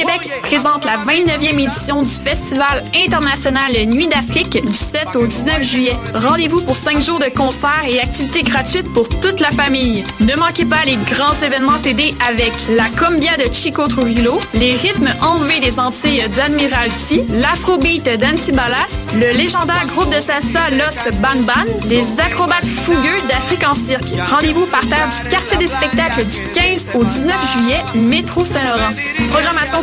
L'Auto-Québec présente la 29e édition du Festival international Nuit d'Afrique du 7 au 19 juillet. Rendez-vous pour 5 jours de concerts et activités gratuites pour toute la famille. Ne manquez pas les grands événements TD avec la Combia de Chico Trujillo, les rythmes enlevés des Antilles d'Admiralty, l'Afrobeat d'Antibalas, le légendaire groupe de salsa Los Ban Ban, les acrobates fougueux d'Afrique en cirque. Rendez-vous par terre du quartier des spectacles du 15 au 19 juillet, métro Saint-Laurent. Programmation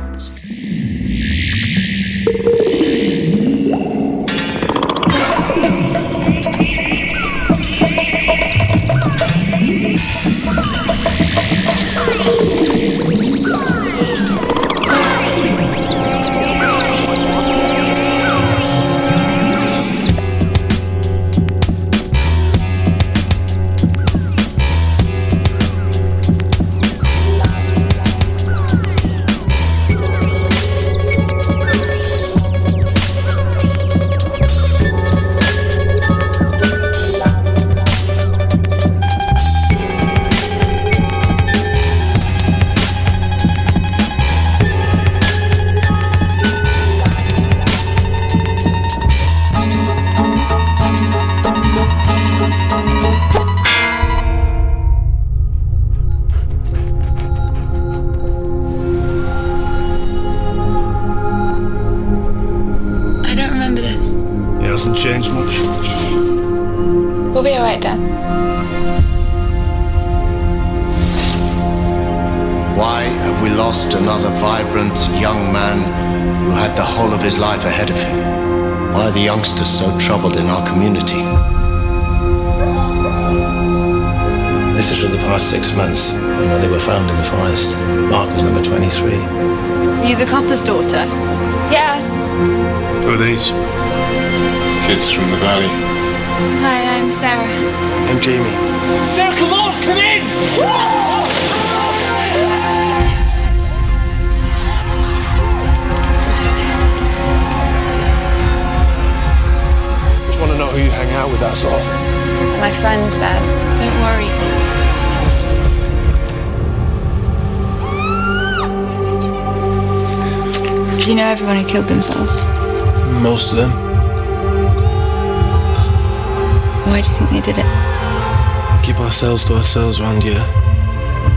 Ourselves to ourselves around here.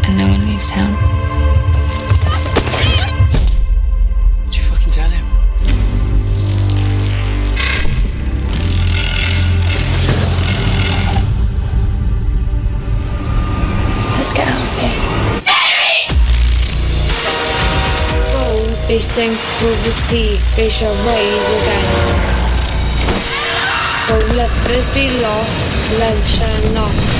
And no one leaves town. Did you fucking tell him? Let's get out of here. Though they sink through the sea, they shall rise again. Though lovers be lost, love shall not.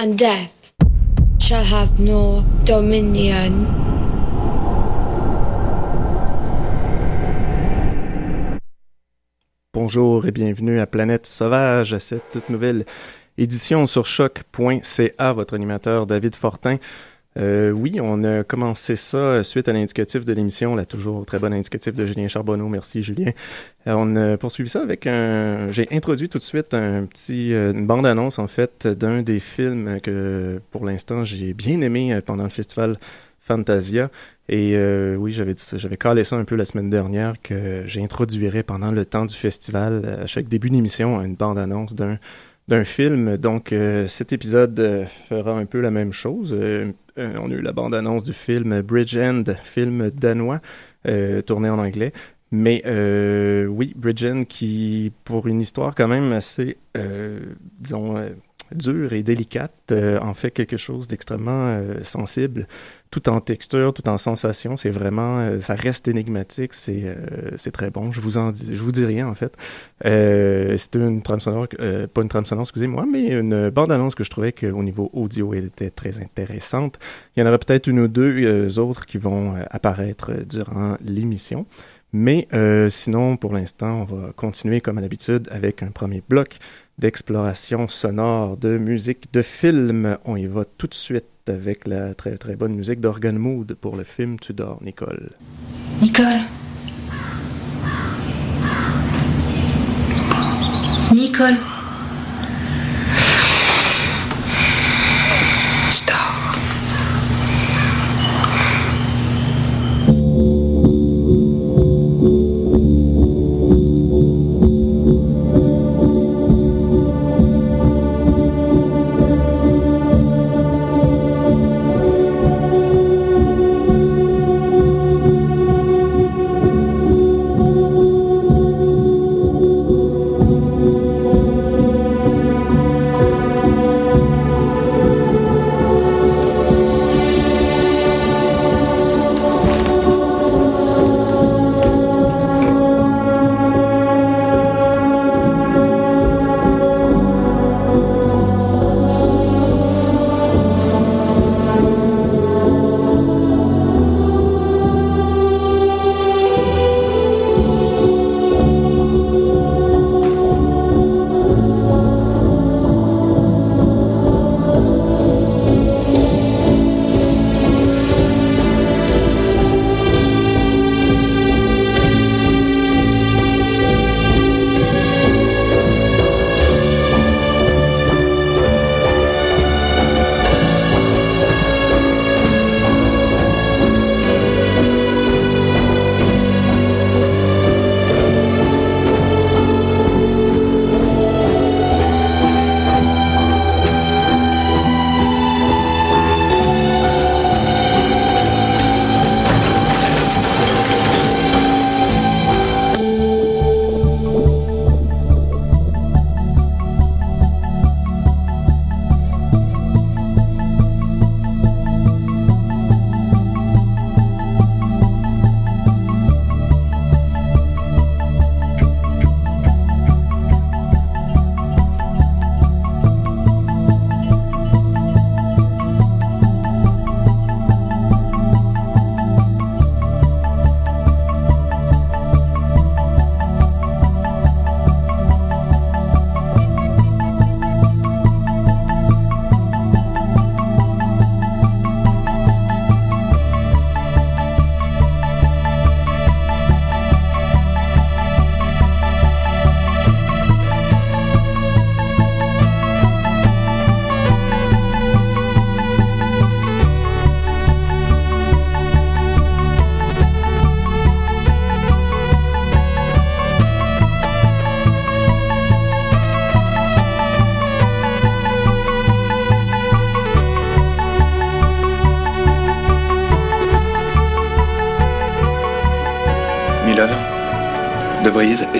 And death shall have no dominion. Bonjour et bienvenue à Planète Sauvage, cette toute nouvelle édition sur choc.ca, votre animateur David Fortin. Euh, oui, on a commencé ça suite à l'indicatif de l'émission, là toujours très bon indicatif de Julien Charbonneau. Merci Julien. Euh, on a poursuivi ça avec un. J'ai introduit tout de suite un petit euh, une bande annonce en fait d'un des films que pour l'instant j'ai bien aimé euh, pendant le festival Fantasia. Et euh, oui, j'avais j'avais calé ça un peu la semaine dernière que j'introduirais pendant le temps du festival à chaque début d'émission une bande annonce d'un d'un film. Donc, euh, cet épisode euh, fera un peu la même chose. Euh, on a eu la bande-annonce du film Bridge End, film danois, tourné en anglais. Mais oui, Bridge End qui, pour une histoire quand même assez, disons, dure et délicate, en fait quelque chose d'extrêmement sensible tout en texture, tout en sensation. C'est vraiment, euh, ça reste énigmatique. C'est, euh, c'est très bon. Je vous en dis, je vous dis rien en fait. Euh, c'était une trame sonore, euh, pas une trame sonore, excusez-moi, mais une bande annonce que je trouvais qu'au niveau audio elle était très intéressante. Il y en aura peut-être une ou deux autres qui vont apparaître durant l'émission. Mais sinon, pour l'instant, on va continuer comme à l'habitude avec un premier bloc d'exploration sonore, de musique, de film. On y va tout de suite avec la très très bonne musique d'Organ Mood pour le film Tudor, Nicole. Nicole. Nicole.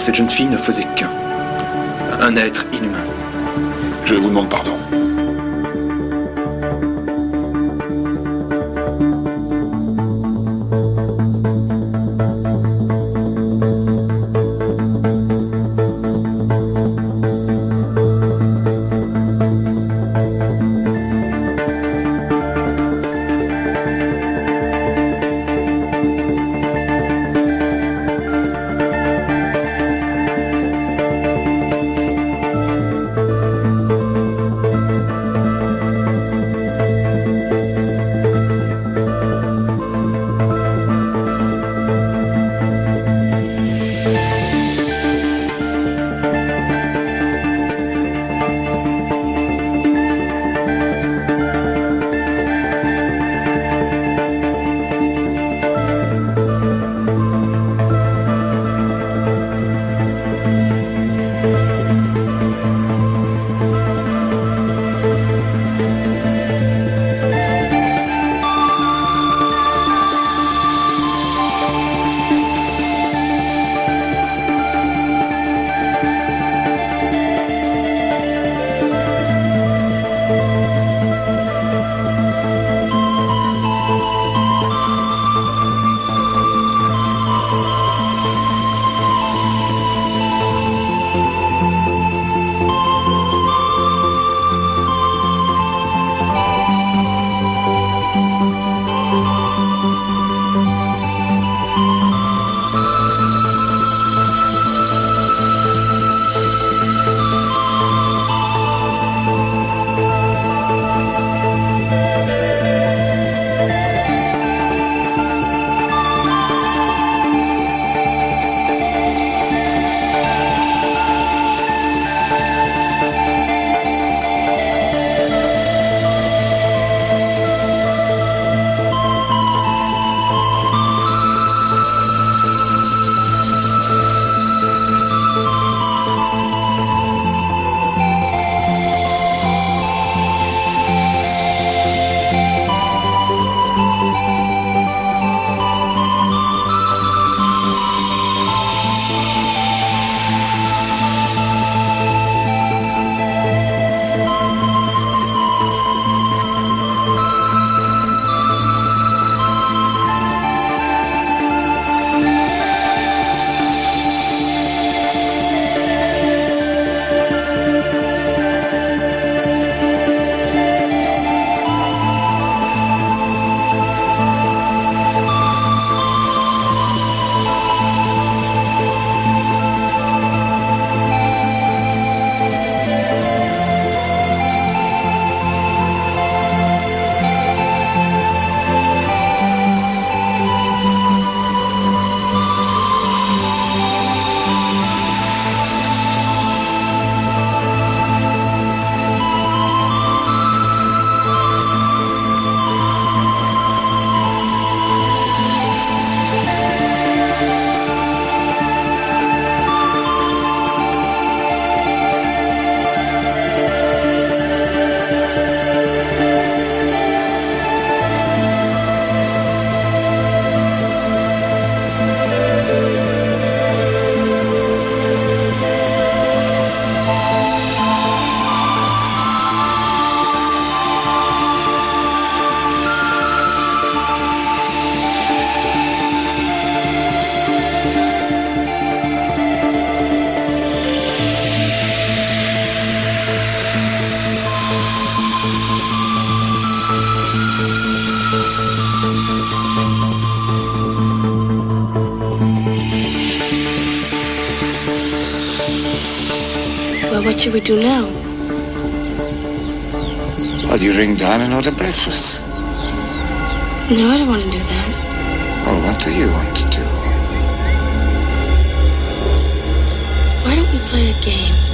Et cette jeune fille ne faisait qu'un. Un être inhumain. Je vous demande pardon. Well, what should we do now? Well, do you ring down and order breakfast. No, I don't want to do that. Oh, what do you want to do? Why don't we play a game?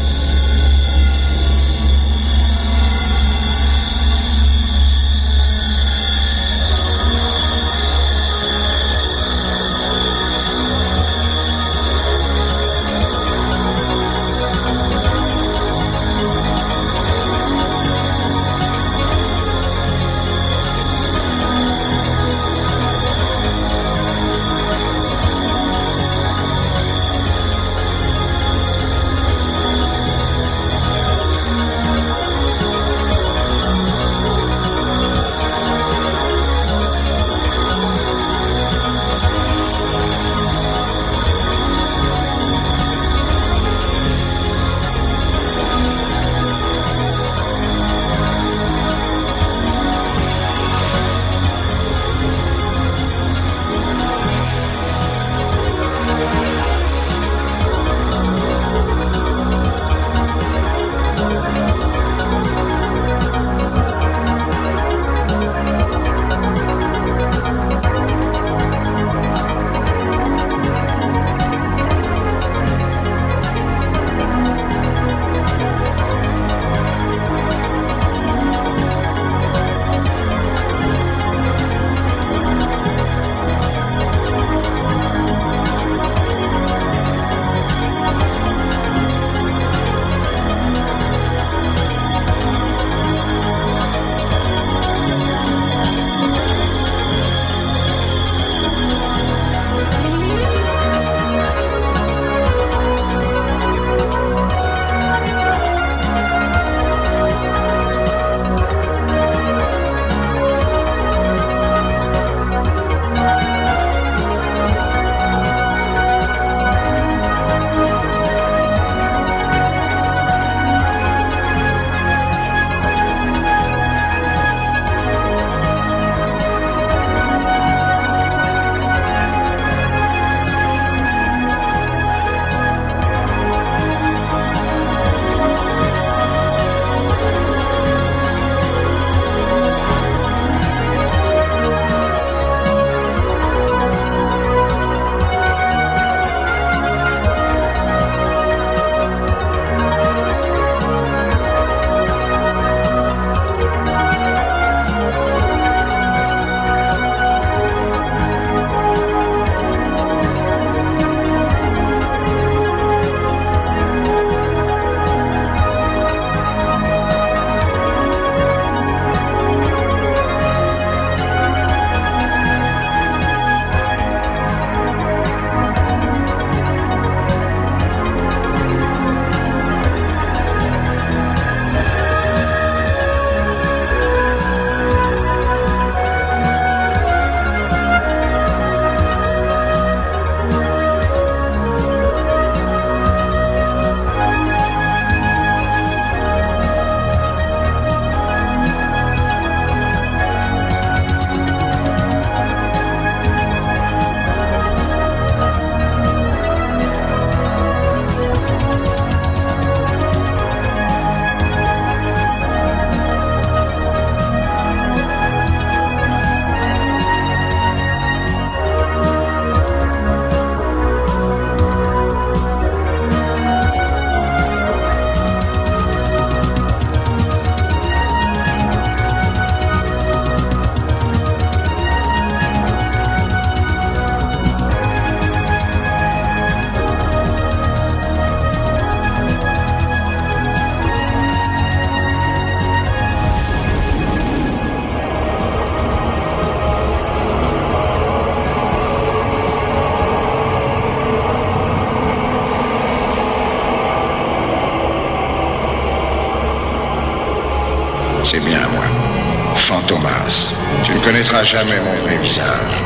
Jamais mon vrai visage.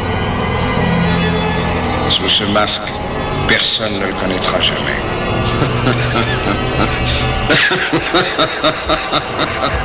Sous ce masque, personne ne le connaîtra jamais.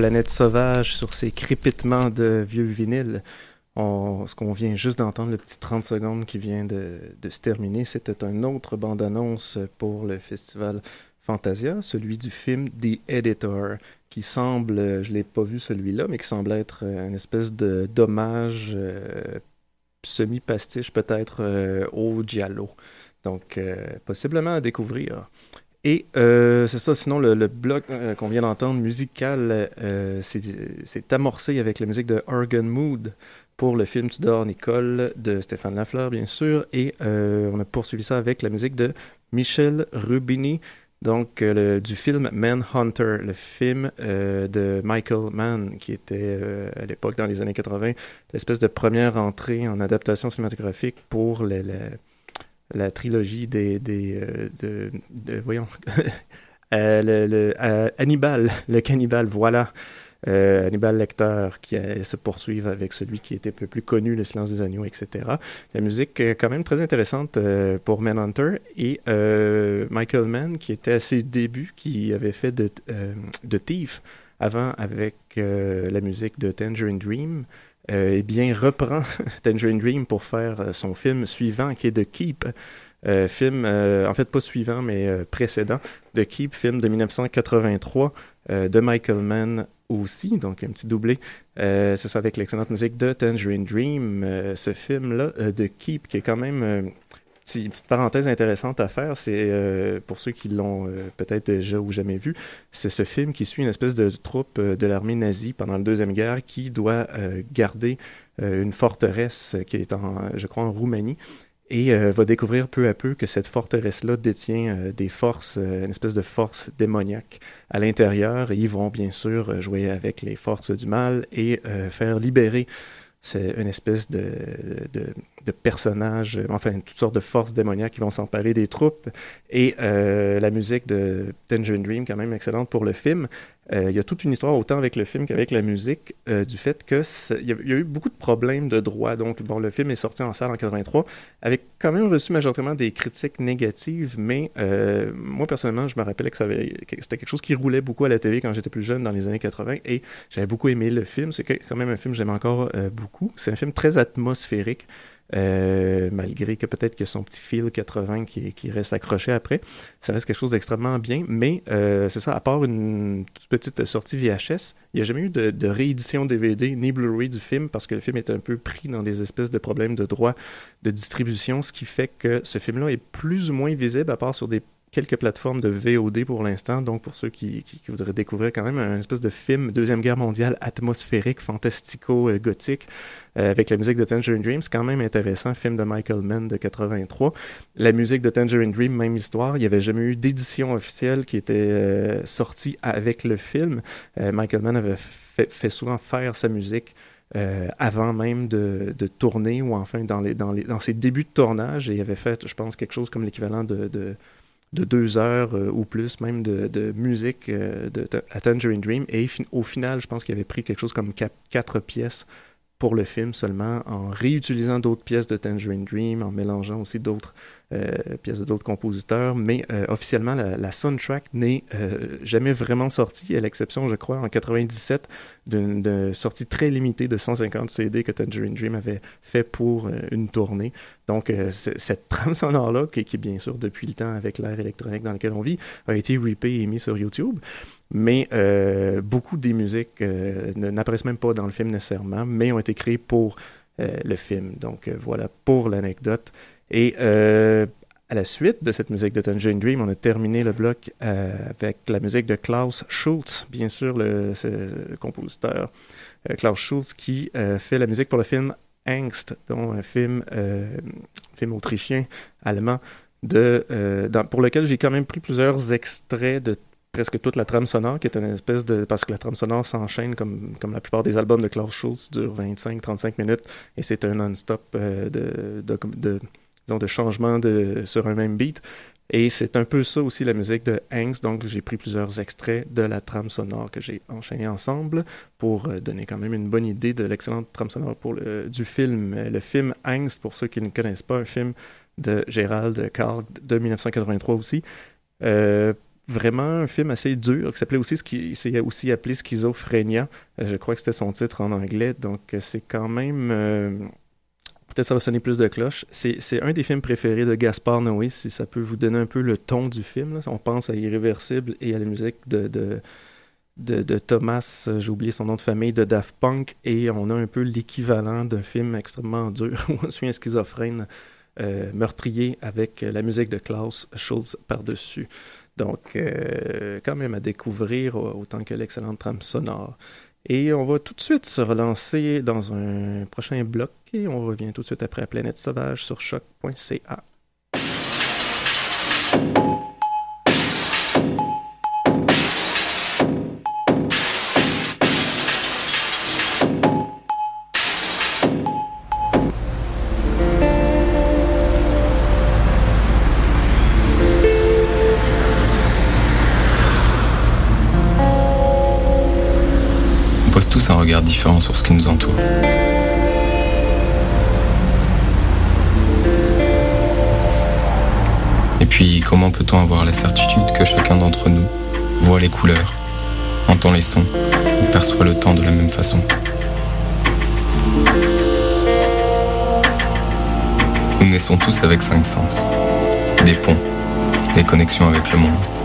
Planète Sauvage sur ces crépitements de vieux vinyles. Ce qu'on vient juste d'entendre, le petit 30 secondes qui vient de, se terminer, c'était un autre bande-annonce pour le festival Fantasia, celui du film The Editor, qui semble, je l'ai pas vu celui-là, mais qui semble être une espèce de dommage euh, semi-pastiche peut-être euh, au Giallo. Donc, euh, possiblement à découvrir. Et euh, c'est ça, sinon le, le bloc euh, qu'on vient d'entendre, musical, euh, c'est amorcé avec la musique de Organ Mood pour le film Tudor Nicole de Stéphane Lafleur, bien sûr. Et euh, on a poursuivi ça avec la musique de Michel Rubini, donc euh, le, du film Manhunter, le film euh, de Michael Mann, qui était à l'époque dans les années 80, l'espèce de première entrée en adaptation cinématographique pour le, le la trilogie des, des euh, de, voyons. Euh, le, le euh, Hannibal le cannibale voilà. Euh, Hannibal Lecter qui allait se poursuivre avec celui qui était un peu plus connu Le Silence des Agneaux etc la musique est quand même très intéressante euh, pour Manhunter. Et Michael Mann qui était à ses débuts qui avait fait de, de Thief avant avec la musique de Tangerine Dream eh bien, reprend Tangerine Dream pour faire euh, son film suivant, qui est The Keep. Euh, film, euh, en fait pas suivant, mais euh, précédent, The Keep, film de 1983 euh, de Michael Mann aussi, donc un petit doublé. c'est ça avec l'excellente musique de Tangerine Dream. ce film-là, The Keep, qui est quand même petit, petite parenthèse intéressante à faire, c'est euh, pour ceux qui l'ont euh, peut-être déjà ou jamais vu, c'est ce film qui suit une espèce de troupe euh, de l'armée nazie pendant la Deuxième Guerre qui doit euh, garder euh, une forteresse qui est, en, je crois, en Roumanie et va découvrir peu à peu que cette forteresse-là détient des forces, une espèce de force démoniaque à l'intérieur, et ils vont bien sûr jouer avec les forces du mal et faire libérer c'est une espèce de, de, de personnage, enfin toutes sortes de forces démoniaques qui vont s'emparer des troupes. Et euh, la musique de Tangerine Dream, quand même excellente pour le film. Euh, il y a toute une histoire autant avec le film qu'avec la musique euh, du fait que il y, a eu beaucoup de problèmes de droit. Donc bon, le film est sorti en salle en 83, avec quand même reçu majoritairement des critiques négatives, mais euh, moi personnellement, je me rappelais que c'était quelque chose qui roulait beaucoup à la télé quand j'étais plus jeune dans les années 80 et j'avais beaucoup aimé le film. C'est quand même un film que j'aime encore beaucoup. C'est un film très atmosphérique. Euh, malgré que peut-être que son petit fil 80 qui, qui reste accroché après, ça reste quelque chose d'extrêmement bien, mais euh, c'est ça, à part une petite sortie VHS, il n'y a jamais eu de, de réédition DVD ni Blu-ray du film parce que le film est un peu pris dans des espèces de problèmes de droit de distribution, ce qui fait que ce film-là est plus ou moins visible à part sur des quelques plateformes de VOD pour l'instant, donc pour ceux qui, voudraient découvrir quand même un espèce de film Deuxième Guerre mondiale atmosphérique, fantastico-gothique, euh, avec la musique de Tangerine Dream, c'est quand même intéressant, film de Michael Mann de 83. La musique de Tangerine Dream, même histoire, il n'y avait jamais eu d'édition officielle qui était euh, sortie avec le film. Euh, Michael Mann avait fait, souvent faire sa musique euh, avant même de, tourner ou enfin dans, les, dans, ses débuts de tournage et il avait fait, je pense, quelque chose comme l'équivalent de de deux heures euh, ou plus même de, de musique euh, de, à Tangerine Dream. Et au final, je pense qu'il avait pris quelque chose comme quatre pièces pour le film seulement, en réutilisant d'autres pièces de Tangerine Dream, en mélangeant aussi d'autres euh, pièces de d'autres compositeurs, mais euh, officiellement, la, la soundtrack n'est euh, jamais vraiment sortie, à l'exception, je crois, en 97, d'une sortie très limitée de 150 CD que Tangerine Dream avait fait pour une tournée. Donc, cette trame sonore-là, qui, qui, bien sûr, depuis le temps, avec l'ère électronique dans laquelle on vit, a été ripée et mis sur YouTube mais euh, beaucoup des musiques euh, n'apparaissent même pas dans le film nécessairement, mais ont été créées pour euh, le film. Donc voilà pour l'anecdote. Et euh, à la suite de cette musique de Tangerine Dream, on a terminé le bloc euh, avec la musique de Klaus Schultz, bien sûr le, le compositeur Klaus Schultz qui fait la musique pour le film Angst, dont un film, film autrichien, allemand, de, dans, pour lequel j'ai quand même pris plusieurs extraits de presque toute la trame sonore, qui est une espèce de... Parce que la trame sonore s'enchaîne comme, comme la plupart des albums de Klaus Schultz, dure 25-35 minutes, et c'est un non-stop euh, de, de, de, de changement sur un même beat. Et c'est un peu ça aussi la musique de Angst, donc j'ai pris plusieurs extraits de la trame sonore que j'ai enchaîné ensemble pour euh, donner quand même une bonne idée de l'excellente trame sonore pour le, du film. Le film Angst, pour ceux qui ne connaissent pas, un film de Gérald Karl de 1983 aussi. Euh, vraiment un film assez dur qui s'appelait aussi, qui s'est aussi appelé Schizophrénia. je crois que c'était son titre en anglais, donc c'est quand même peut-être ça va sonner plus de cloches. C'est un des films préférés de Gaspard Noé, si ça peut vous donner un peu le ton du film. On pense à Irréversible et à la musique de, de, Thomas, euh, j'ai oublié son nom de famille, de Daft Punk, et on a un peu l'équivalent d'un film extrêmement dur où on suit un schizophrène euh, meurtrier avec la musique de Klaus Schulze par-dessus. Donc, euh, quand même à découvrir autant que l'excellente trame sonore. Et on va tout de suite se relancer dans un prochain bloc et on revient tout de suite après Planète Sauvage sur choc.ca. un regard différent sur ce qui nous entoure. Comment peut-on avoir la certitude que chacun d'entre nous voit les couleurs, entend les sons ou perçoit le temps de la même façon? Nous naissons tous avec cinq sens, des ponts, des connexions avec le monde.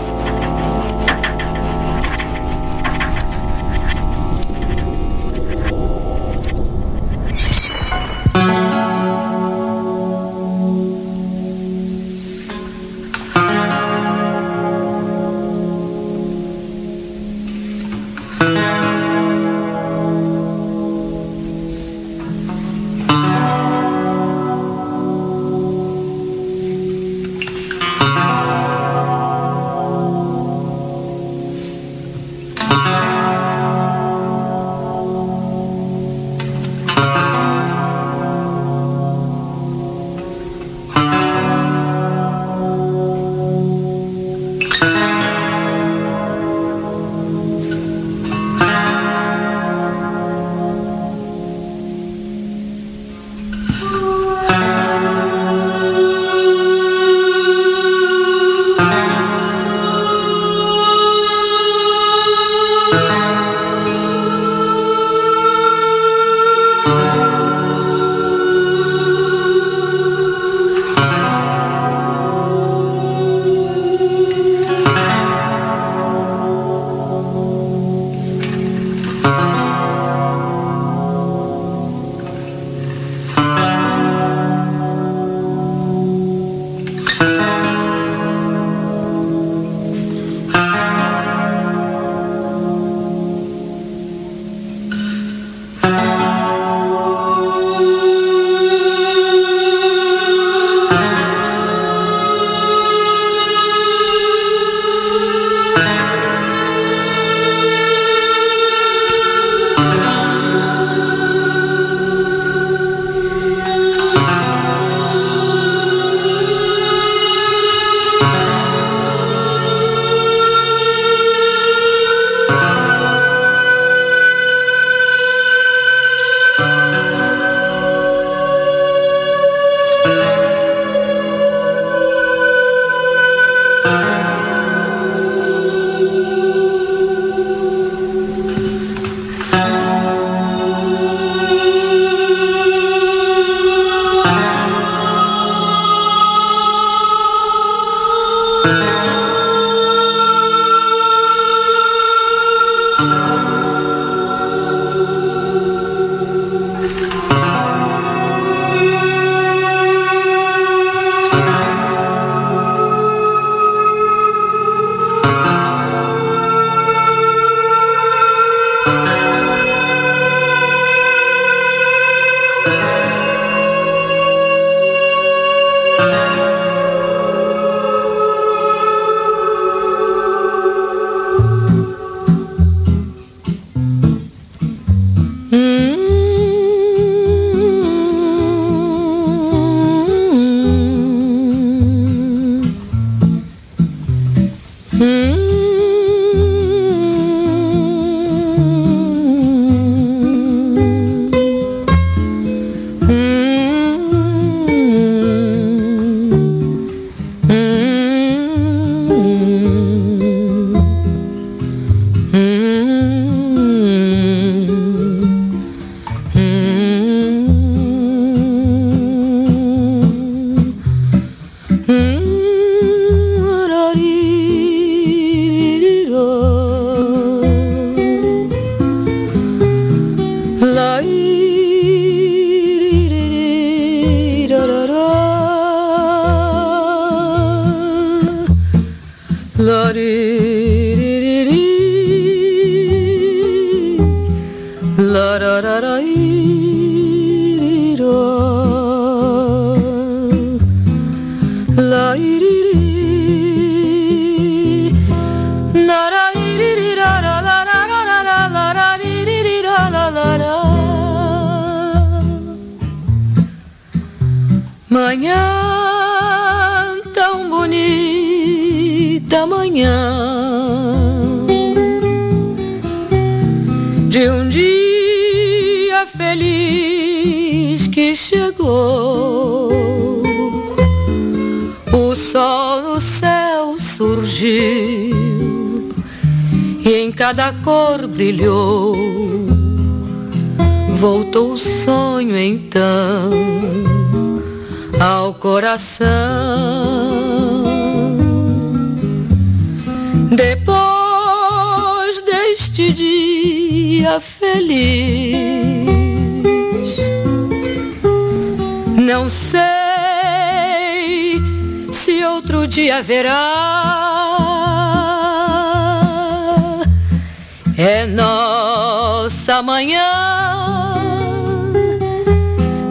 essa manhã.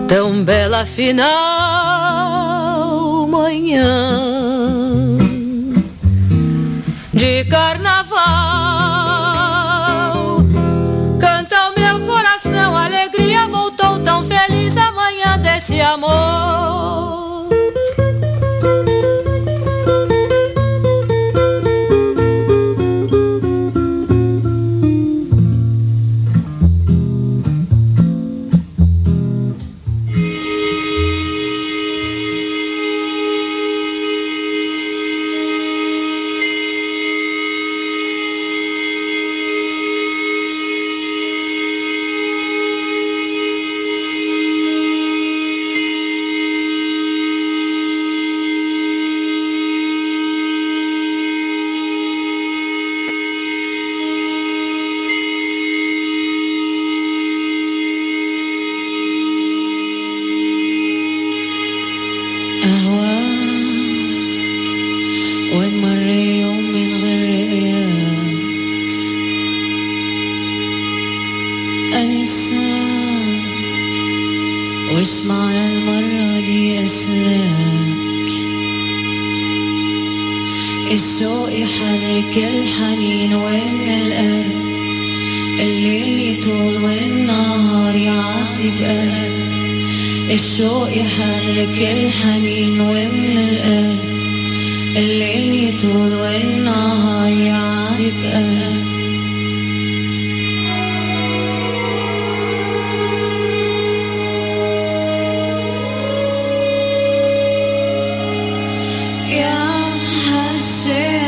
Tão bela final manhã de carnaval Ese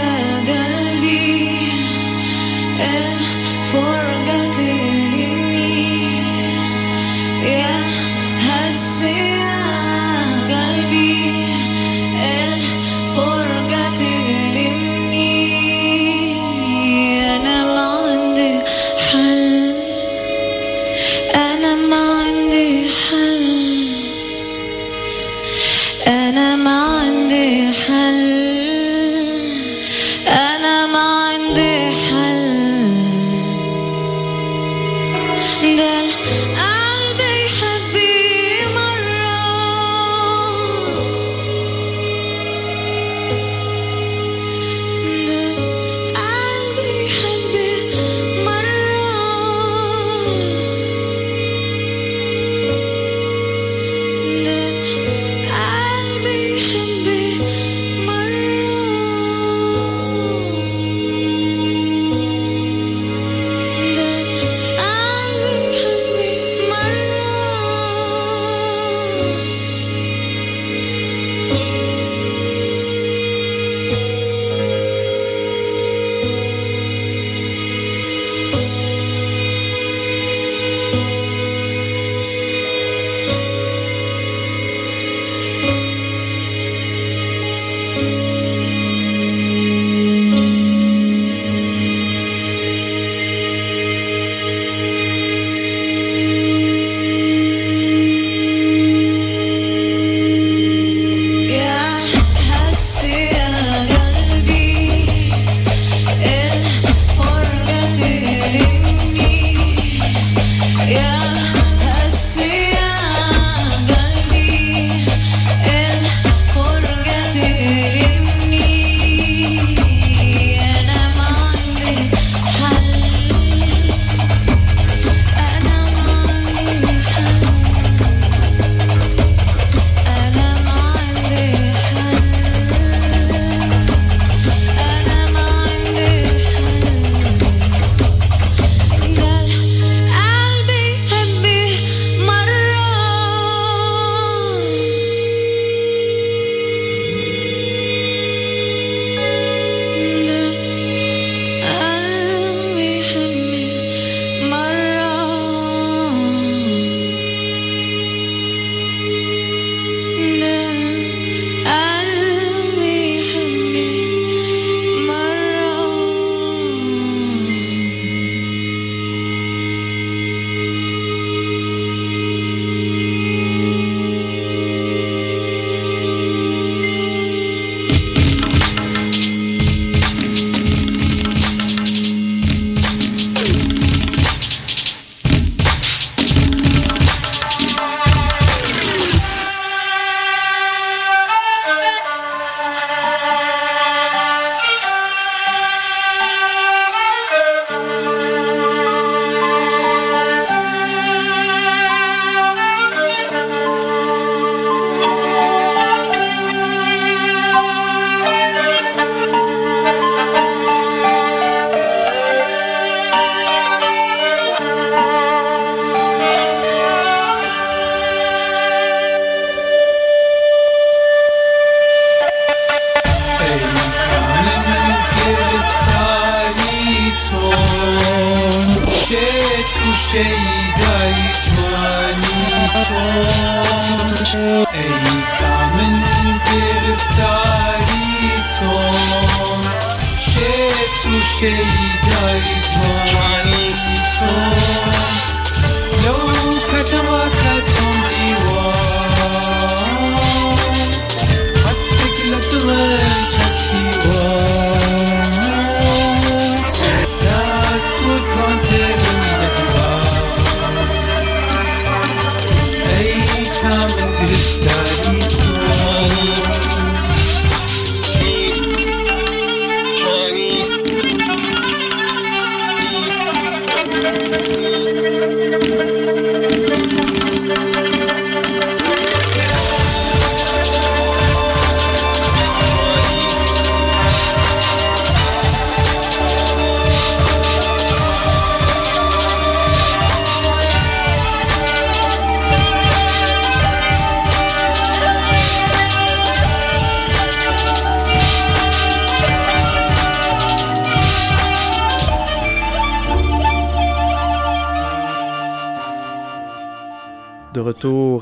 şey dayı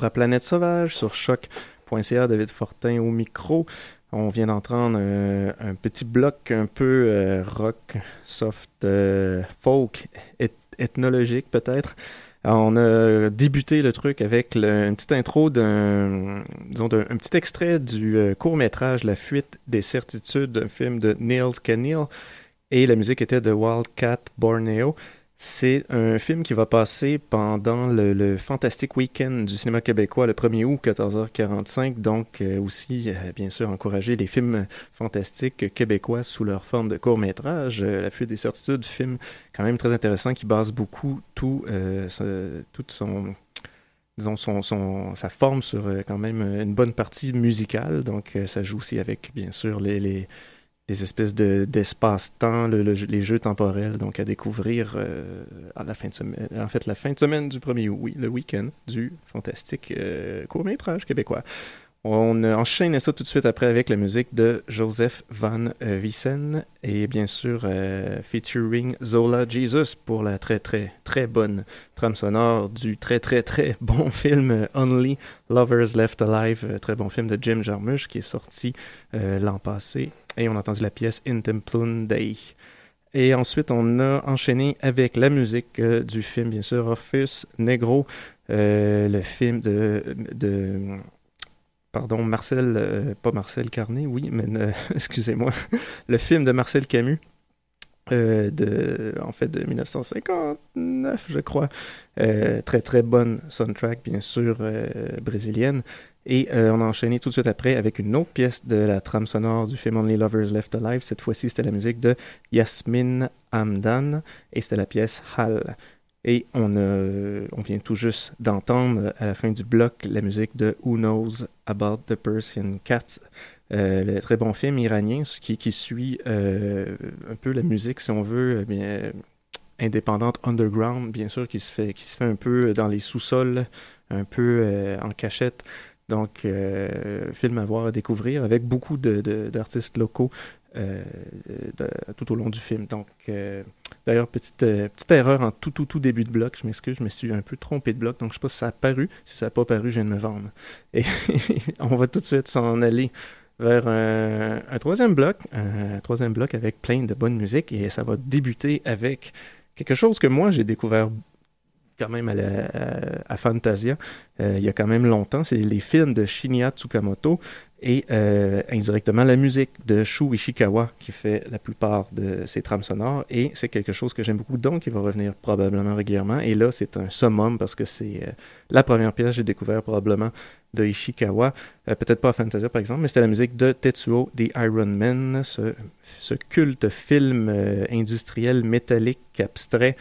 Planète Sauvage sur choc.ca, David Fortin au micro. On vient d'entendre euh, un petit bloc un peu euh, rock, soft, euh, folk, eth- ethnologique peut-être. On a débuté le truc avec une petite intro d'un, disons, d'un un petit extrait du euh, court-métrage La fuite des certitudes, un film de Niels Kaniel. Et la musique était de Wildcat Borneo. C'est un film qui va passer pendant le, Fantastic Weekend du cinéma québécois le 1er août, 14h45. Donc, euh, aussi, euh, bien sûr, encourager les films fantastiques québécois sous leur forme de court-métrage. Euh, La fuite des certitudes, film quand même très intéressant qui base beaucoup tout, toute son sa forme sur quand même une bonne partie musicale donc ça joue aussi avec bien sûr les, les espèces de d'espace-temps le- les jeux temporels donc à découvrir euh, à la fin de semaine en fait la fin de semaine du 1er août oui le week-end du fantastique euh, court-métrage québécois on enchaîne ça tout de suite après avec la musique de Joseph Van euh, Wiesen et bien sûr euh, featuring Zola Jesus pour la très très très bonne trame sonore du très très très bon film euh, Only Lovers Left Alive, très bon film de Jim Jarmusch qui est sorti l'an passé et on a entendu la pièce In Templum Dei. Et ensuite, on a enchaîné avec la musique du film, bien sûr, Orpheus Negro, le film de, de pardon, Marcel, euh, pas Marcel Carnet, oui, mais euh, excusez-moi, le film de Marcel Camus, euh, de, en fait, de 1959, je crois. Très, très bonne soundtrack, bien sûr, brésilienne. Et on a enchaîné tout de suite après avec une autre pièce de la trame sonore du film Only Lovers Left Alive. Cette fois-ci, c'était la musique de Yasmin Hamdan et c'était la pièce Hal. Et on, a- on vient tout juste d'entendre à la fin du bloc la musique de Who Knows About the Persian Cat, euh, le très bon film iranien qui, suit euh, un peu la musique, si on veut, euh, bien, indépendante underground, bien sûr, qui se fait, qui se fait un peu dans les sous-sols, un peu euh, en cachette. Donc, euh, film à voir, à découvrir, avec beaucoup de- de- d'artistes locaux euh, de- tout au long du film. Donc, euh, d'ailleurs, petite, euh, erreur en tout, tout, tout début de bloc. Je m'excuse, je me suis un peu trompé de bloc. Donc, je sais pas si ça a paru. Si ça n'a pas paru, je viens de me vendre. Et on va tout de suite s'en aller vers un, un troisième bloc, un troisième bloc avec plein de bonne musique et ça va débuter avec quelque chose que moi j'ai découvert quand même à, la- à- Fantasia. Euh, il y a quand même longtemps, c'est les films de Shinya Tsukamoto et euh, indirectement la musique de Shu Ishikawa qui fait la plupart de ses trames sonores. Et c'est quelque chose que j'aime beaucoup donc il va revenir probablement régulièrement. Et là c'est un summum parce que c'est euh, la première pièce que j'ai découvert probablement de Ishikawa, Euh, peut-être pas à Fantasia par exemple, mais c'était la musique de Tetsuo The Iron Man, ce, ce culte film euh, industriel métallique abstrait,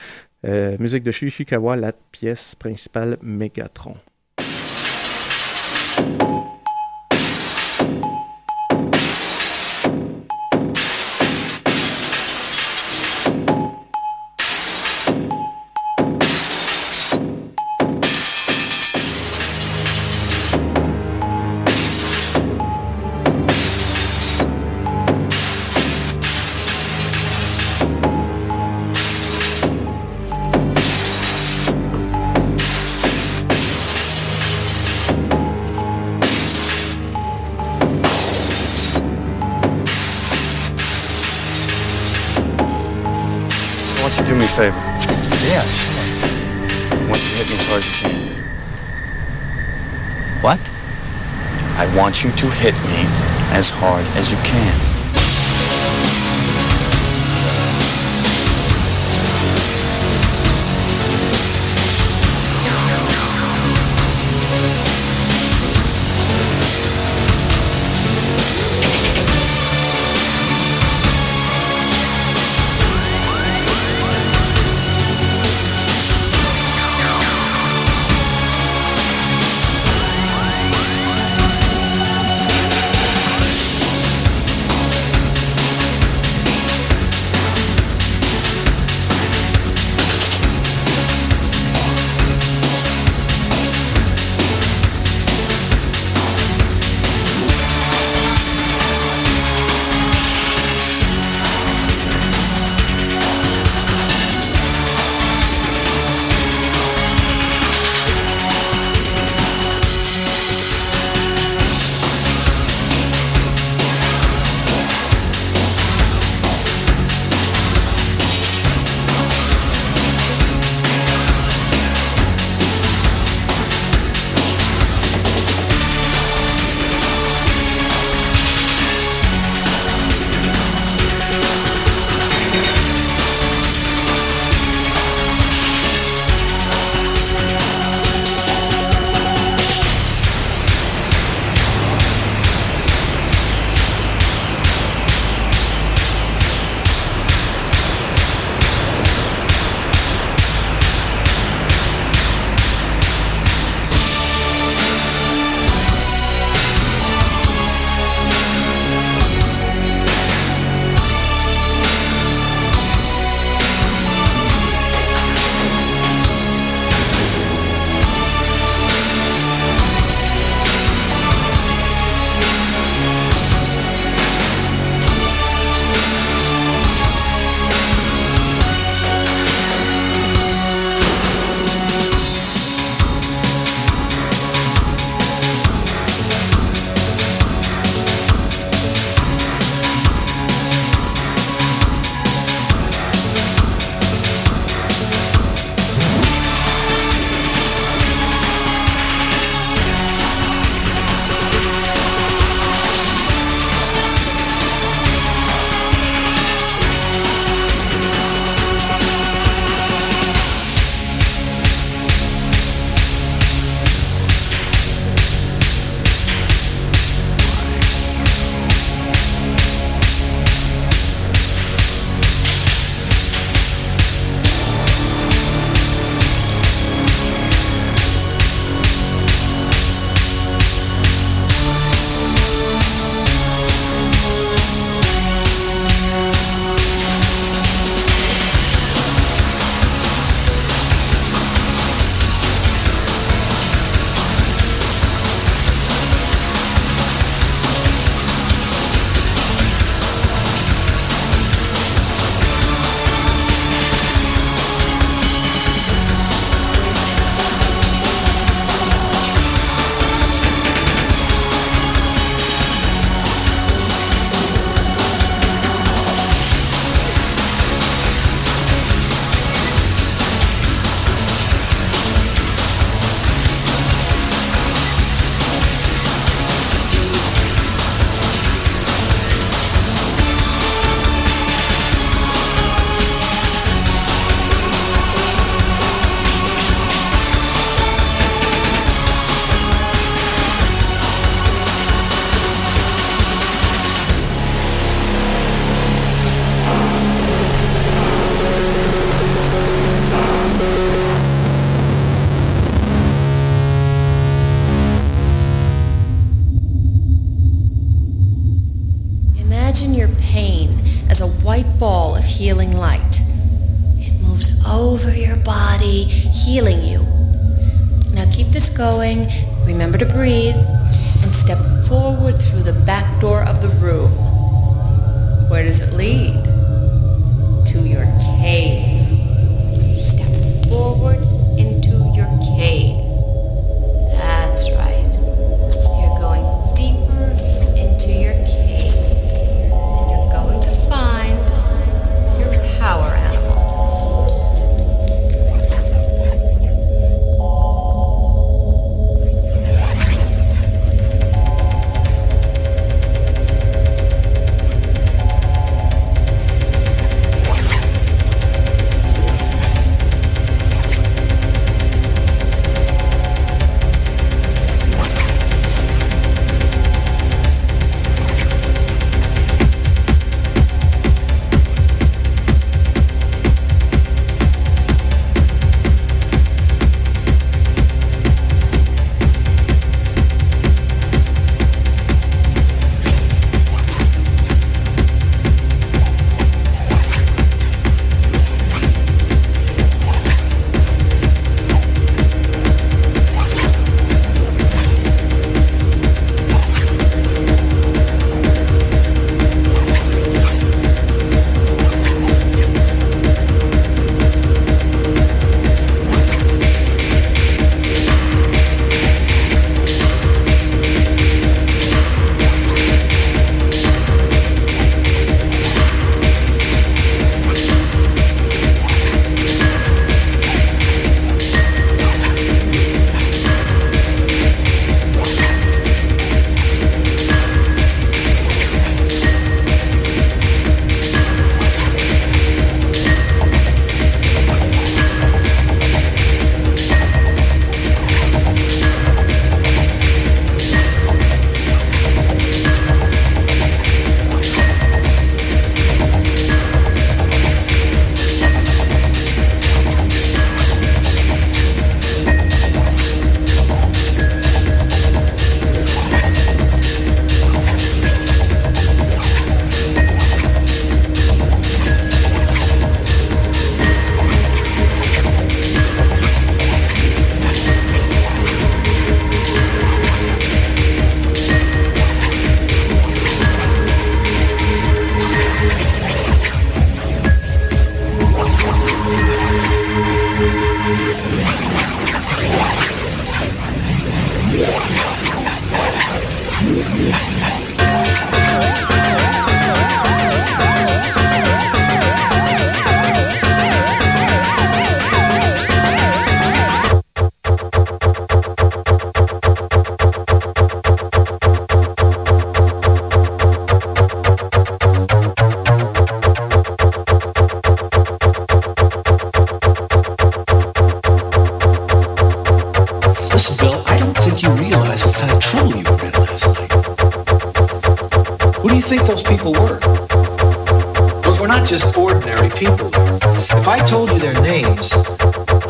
musique de Shu Ishikawa, la pièce principale Megatron. as hard as you can. healing you. Now keep this going. Remember to breathe and step forward through the back door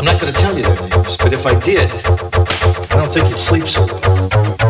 I'm not going to tell you their names, but if I did, I don't think you'd sleep so well.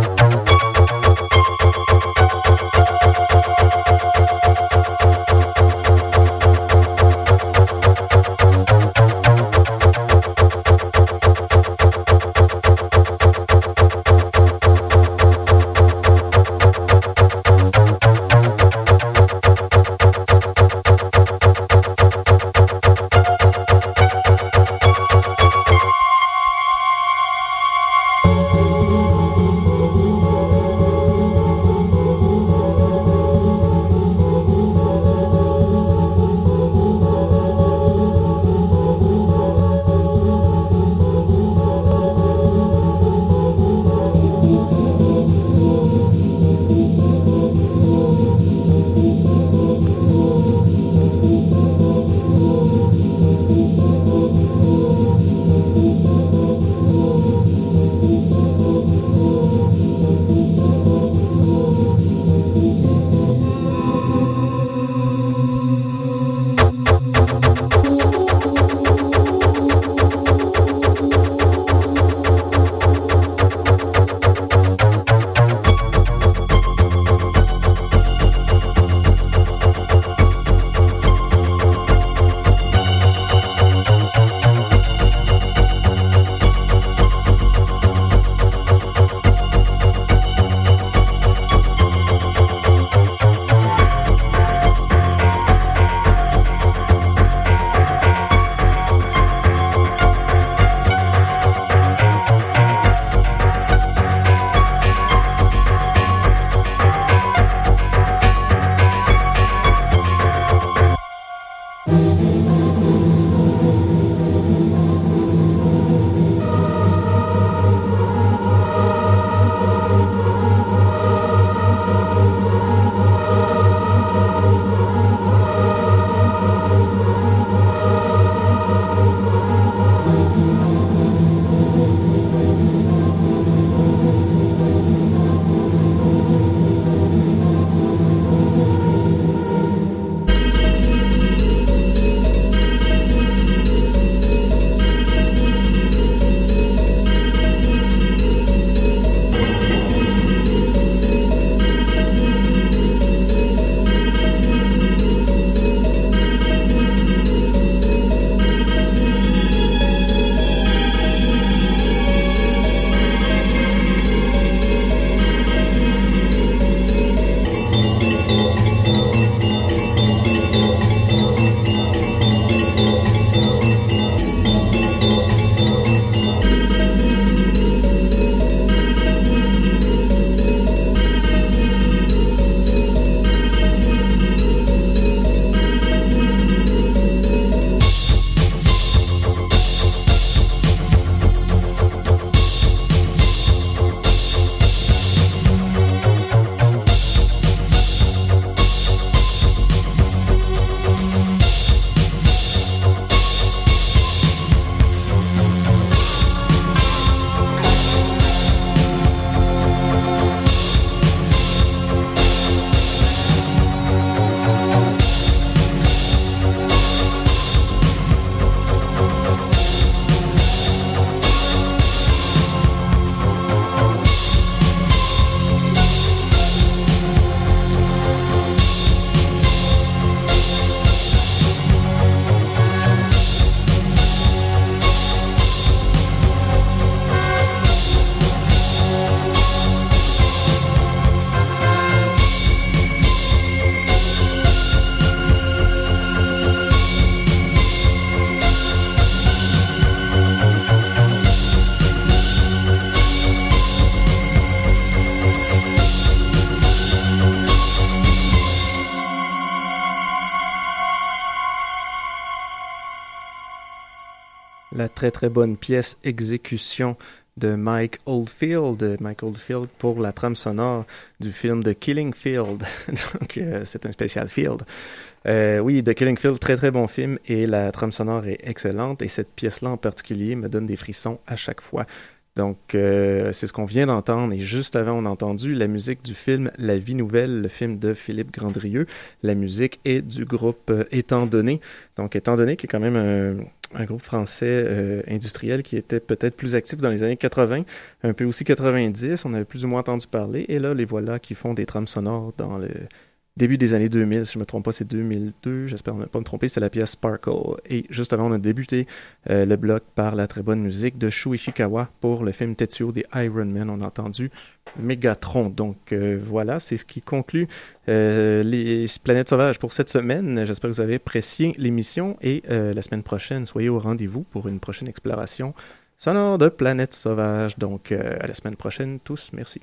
Très très bonne pièce Exécution de Mike Oldfield. Mike Oldfield pour la trame sonore du film The Killing Field. Donc euh, c'est un spécial Field. Euh, oui, The Killing Field, très très bon film et la trame sonore est excellente et cette pièce-là en particulier me donne des frissons à chaque fois Donc, euh, c'est ce qu'on vient d'entendre. Et juste avant, on a entendu la musique du film La vie nouvelle, le film de Philippe Grandrieux. La musique est du groupe Étant donné. Donc, Étant donné, qui est quand même un, un groupe français euh, industriel qui était peut-être plus actif dans les années 80, un peu aussi 90. On avait plus ou moins entendu parler. Et là, les voilà qui font des trames sonores dans le début des années 2000, si je me trompe pas, c'est 2002, j'espère ne pas me tromper, c'est la pièce Sparkle. Et juste avant, on a débuté euh, le bloc par la très bonne musique de Shu Ishikawa pour le film Tetsuo des Iron Man. On a entendu Megatron. Donc euh, voilà, c'est ce qui conclut euh, les planètes sauvages pour cette semaine. J'espère que vous avez apprécié l'émission et la semaine prochaine, soyez au rendez-vous pour une prochaine exploration sonore de planètes sauvages. Donc à la semaine prochaine tous, merci.